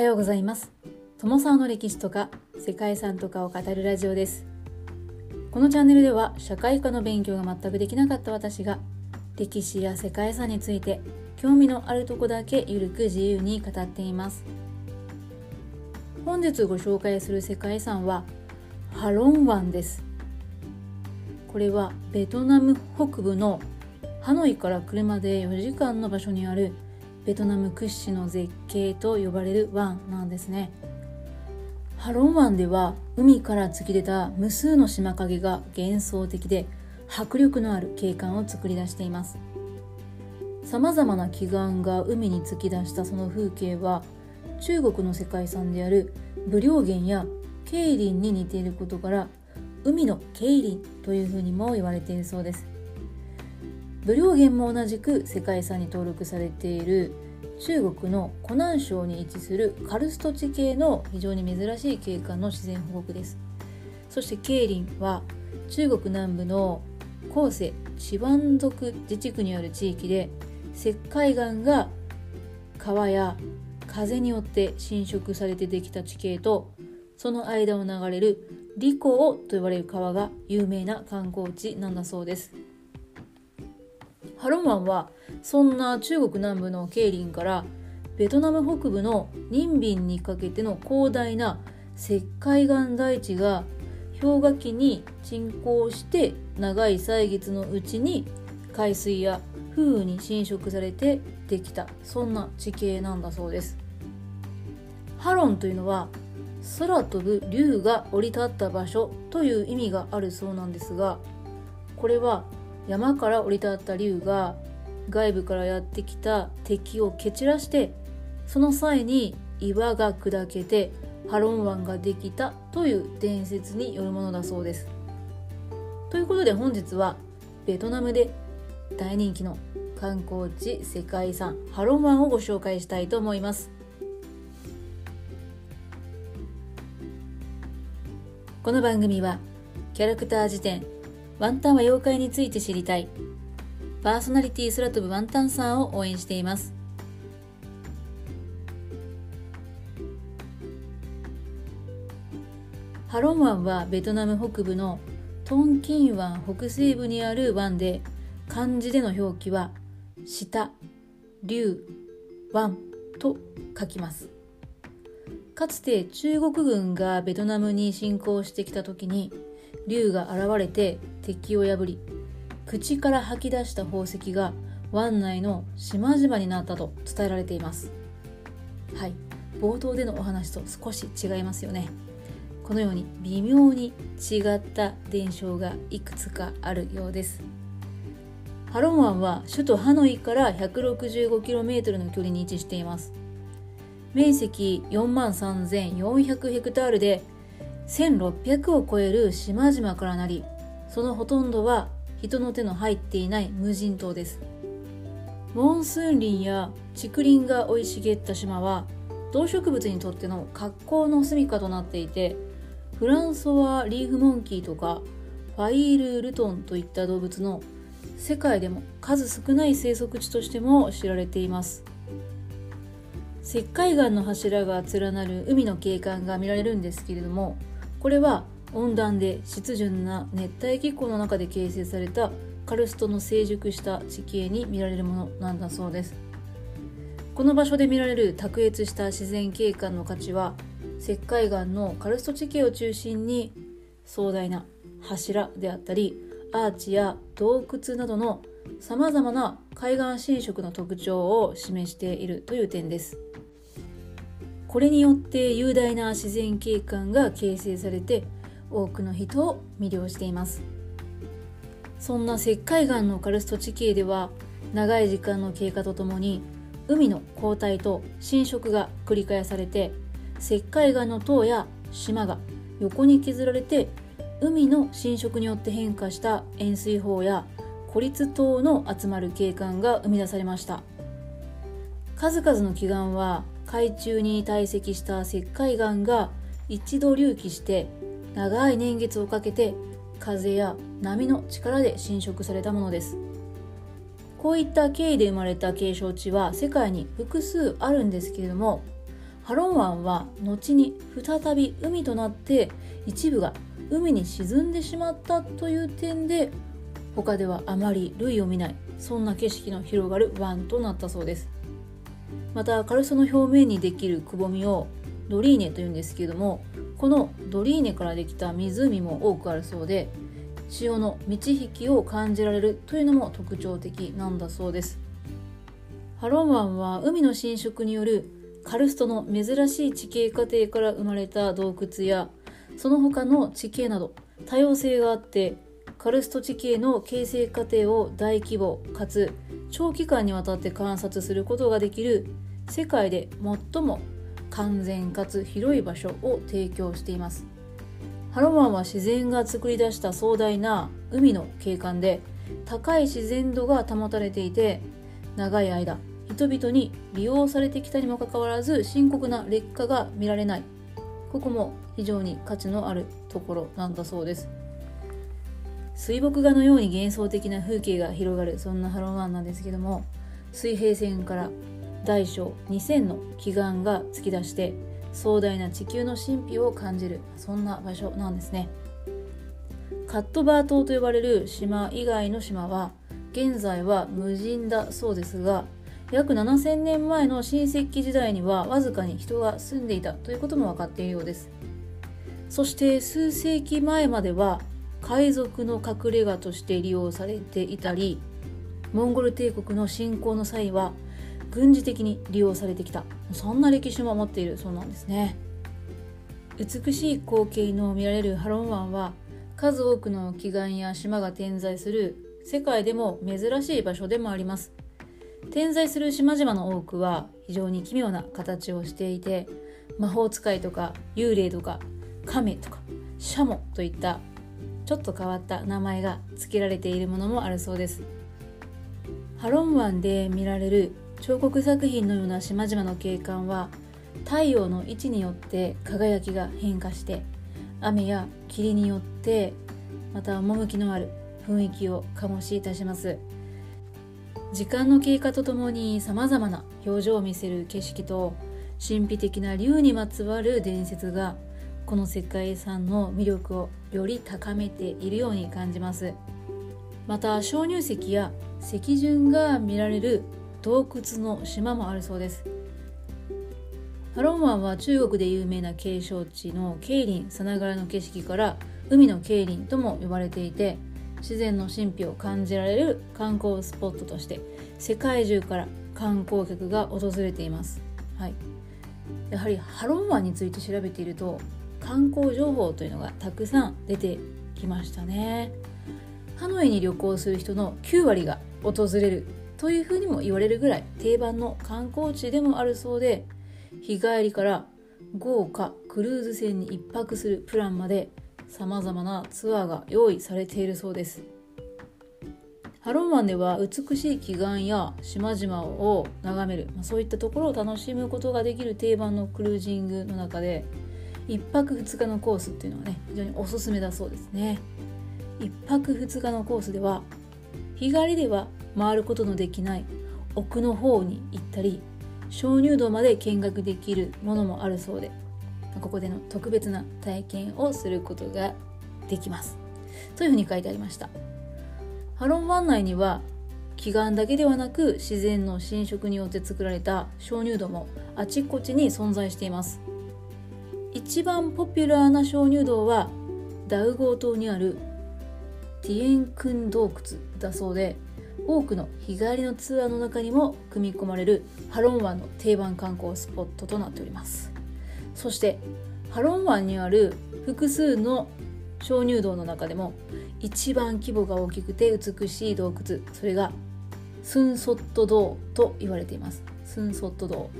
はようございます。友沢の歴史とか世界遺産とかを語るラジオです。このチャンネルでは社会科の勉強が全くできなかった私が歴史や世界遺産について興味のあるとこだけゆるく自由に語っています。本日ご紹介する世界遺産はハロン湾です。これはベトナム北部のハノイから車で4時間の場所にあるベトナム屈指の絶景と呼ばれる湾なんですね。ハロン湾では海から突き出た無数の島影が幻想的で迫力のある景観を作り出しています。さまざまな奇岩が海に突き出したその風景は中国の世界遺産である武陵源や桂林に似ていることから海の桂林というふうにも言われているそうです。武陵源も同じく世界遺産に登録されている中国の湖南省に位置するカルスト地形の非常に珍しい景観の自然保護区です。そして桂林は中国南部の広西チワン族自治区にある地域で石灰岩が川や風によって浸食されてできた地形とその間を流れるリコーと呼ばれる川が有名な観光地なんだそうです。ハロマンはそんな中国南部の桂林からベトナム北部のニンビンにかけての広大な石灰岩大地が氷河期に沈降して長い歳月のうちに海水や風雨に侵食されてできた。そんな地形なんだそうです。ハロンというのは空飛ぶ竜が降り立った場所という意味があるそうなんですがこれは山から降り立った竜が外部からやってきた敵を蹴散らしてその際に岩が砕けてハロン湾ができたという伝説によるものだそうです。ということで本日はベトナムで大人気の観光地世界遺産ハロン湾をご紹介したいと思います。この番組はキャラクター辞典ワンタンは妖怪について知りたい。パーソナリティ空飛ぶワンタンさんを応援しています。ハロン湾はベトナム北部のトンキン湾北西部にある湾で漢字での表記は下、竜、湾と書きます。かつて中国軍がベトナムに侵攻してきた時に竜が現れて敵を破り口から吐き出した宝石が湾内の島々になったと伝えられています。はい。冒頭でのお話と少し違いますよね。このように微妙に違った伝承がいくつかあるようです。ハロン湾は首都ハノイから 165km の距離に位置しています。面積4万3400ヘクタールで1600を超える島々からなりそのほとんどは人の手の入っていない無人島です。モンスーン林や竹林が生い茂った島は動植物にとっての格好の住処となっていてフランソワリーフモンキーとかファイール・ルトンといった動物の世界でも数少ない生息地としても知られています。石灰岩の柱が連なる海の景観が見られるんですけれどもこれは温暖で湿潤な熱帯気候の中で形成されたカルストの成熟した地形に見られるものなんだそうです。この場所で見られる卓越した自然景観の価値は石灰岩のカルスト地形を中心に壮大な柱であったりアーチや洞窟などのさまざまな海岸侵食の特徴を示しているという点です。これによって雄大な自然景観が形成されて多くの人を魅了しています。そんな石灰岩のカルスト地形では長い時間の経過とともに海の交代と侵食が繰り返されて石灰岩の塔や島が横に削られて海の侵食によって変化した塩水法や孤立島の集まる景観が生み出されました。数々の奇岩は海中に堆積した石灰岩が一度隆起して長い年月をかけて風や波の力で侵食されたものです。こういった経緯で生まれた景勝地は世界に複数あるんですけれどもハロン湾は後に再び海となって一部が海に沈んでしまったという点で他ではあまり類を見ないそんな景色の広がる湾となったそうです。またカルソの表面にできるくぼみをドリーネというんですけれどもこのドリーネからできた湖も多くあるそうで潮の満ち引きを感じられるというのも特徴的なんだそうです。ハロン湾は海の浸食によるカルストの珍しい地形過程から生まれた洞窟やその他の地形など多様性があってカルスト地形の形成過程を大規模かつ長期間にわたって観察することができる世界で最も完全かつ広い場所を提供しています。ハロマンは自然が作り出した壮大な海の景観で高い自然度が保たれていて長い間人々に利用されてきたにもかかわらず深刻な劣化が見られない。ここも非常に価値のあるところなんだそうです。水墨画のように幻想的な風景が広がるそんなハローワンなんですけども水平線から大小2000の奇岩が突き出して壮大な地球の神秘を感じるそんな場所なんですね。カットバー島と呼ばれる島以外の島は現在は無人だそうですが約7000年前の新石器時代にはわずかに人が住んでいたということも分かっているようです。そして数世紀前までは海賊の隠れ家として利用されていたりモンゴル帝国の侵攻の際は軍事的に利用されてきた。そんな歴史も持っている。そうなんですね。美しい光景の見られるハロン湾は数多くの奇岩や島が点在する世界でも珍しい場所でもあります。点在する島々の多くは非常に奇妙な形をしていて魔法使いとか幽霊とか亀とかシャモといったちょっと変わった名前が付けられているものもあるそうです。ハロン湾で見られる彫刻作品のような島々の景観は太陽の位置によって輝きが変化して雨や霧によってまた趣のある雰囲気を醸しいたします。時間の経過とともにさまざまな表情を見せる景色と神秘的な竜にまつわる伝説がこの世界遺産の魅力をより高めているように感じます。また鍾乳石や石筍が見られる洞窟の島もあるそうです。ハロン湾は中国で有名な景勝地の桂林さながらの景色から海の桂林とも呼ばれていて自然の神秘を感じられる観光スポットとして世界中から観光客が訪れています、はい、やはりハロン湾について調べていると観光情報というのがたくさん出てきましたね。ハノイに旅行する人の9割が訪れるというふうにも言われるぐらい定番の観光地でもあるそうで日帰りから豪華クルーズ船に1泊するプランまでさまざまなツアーが用意されているそうです。ハロン湾では美しい奇岩や島々を眺める、まあ、そういったところを楽しむことができる定番のクルージングの中で1泊2日のコースっていうのはね非常におすすめだそうですね。1泊2日のコースでは日帰りでは回ることのできない奥の方に行ったり鍾乳洞まで見学できるものもあるそうでここでの特別な体験をすることができます。というふうに書いてありました。ハロン湾内には奇岩だけではなく自然の侵食によって作られた鍾乳洞もあちこちに存在しています。一番ポピュラーな鍾乳洞はダウゴー島にあるティエンクン洞窟だそうで多くの日帰りのツアーの中にも組み込まれるハロン湾の定番観光スポットとなっております。そしてハロン湾にある複数の鍾乳洞の中でも一番規模が大きくて美しい洞窟。それがスンソット洞と言われています。スンソット洞。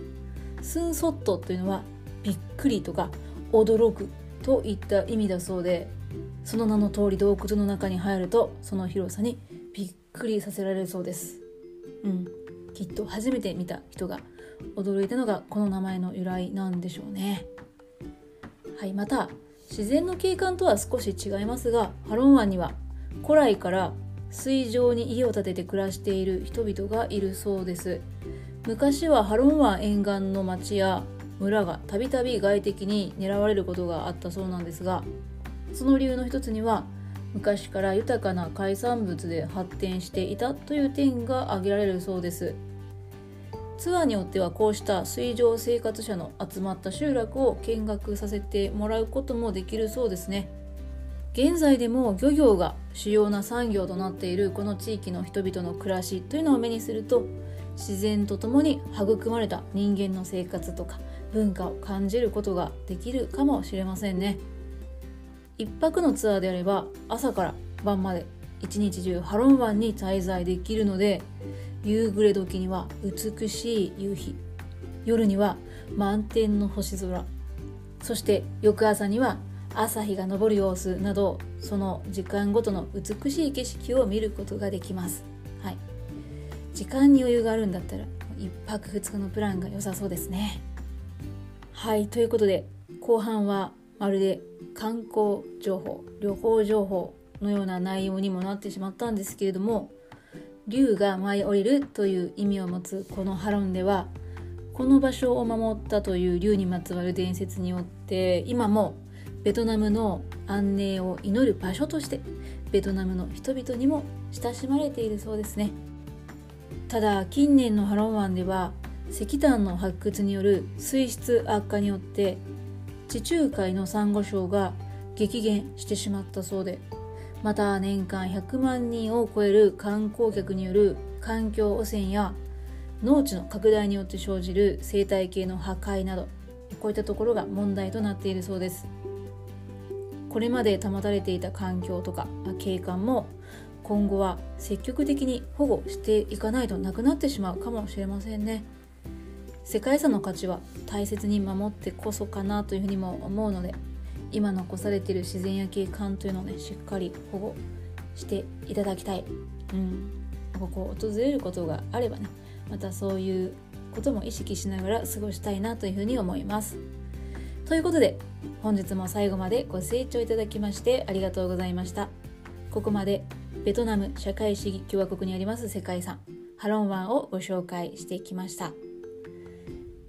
スンソットというのはびっくりとか驚くといった意味だそうでその名の通り洞窟の中に入るとその広さにびっくりさせられるそうです。うん。きっと初めて見た人が驚いたのがこの名前の由来なんでしょうね。はいまた自然の景観とは少し違いますがハロン湾には古来から水上に家を建てて暮らしている人々がいるそうです。昔はハロン湾沿岸の町や村がたびたび外敵に狙われることがあったそうなんですがその理由の一つには昔から豊かな海産物で発展していたという点が挙げられるそうです。ツアーによってはこうした水上生活者の集まった集落を見学させてもらうこともできるそうですね。現在でも漁業が主要な産業となっているこの地域の人々の暮らしというのを目にすると自然とともに育まれた人間の生活とか文化を感じることができるかもしれませんね。1泊のツアーであれば朝から晩まで一日中ハロン湾に滞在できるので夕暮れ時には美しい夕日夜には満天の星空そして翌朝には朝日が昇る様子などその時間ごとの美しい景色を見ることができます、はい、時間に余裕があるんだったら1泊2日のプランが良さそうですね。はいということで後半はまるで観光情報旅行情報のような内容にもなってしまったんですけれども竜が舞い降りるという意味を持つこのハロンではこの場所を守ったという竜にまつわる伝説によって今もベトナムの安寧を祈る場所としてベトナムの人々にも親しまれているそうですね。ただ近年のハロン湾では石炭の発掘による水質悪化によって地中海のサンゴ礁が激減してしまったそうでまた年間100万人を超える観光客による環境汚染や農地の拡大によって生じる生態系の破壊などこういったところが問題となっているそうです。これまで保たれていた環境とか景観も今後は積極的に保護していかないとなくなってしまうかもしれませんね。世界遺産の価値は大切に守ってこそかなというふうにも思うので今残されている自然や景観というのをねしっかり保護していただきたい、うん、ここを訪れることがあればねまたそういうことも意識しながら過ごしたいなというふうに思います。ということで本日も最後までご清聴いただきましてありがとうございました。ここまでベトナム社会主義共和国にあります世界遺産ハロン湾をご紹介してきました。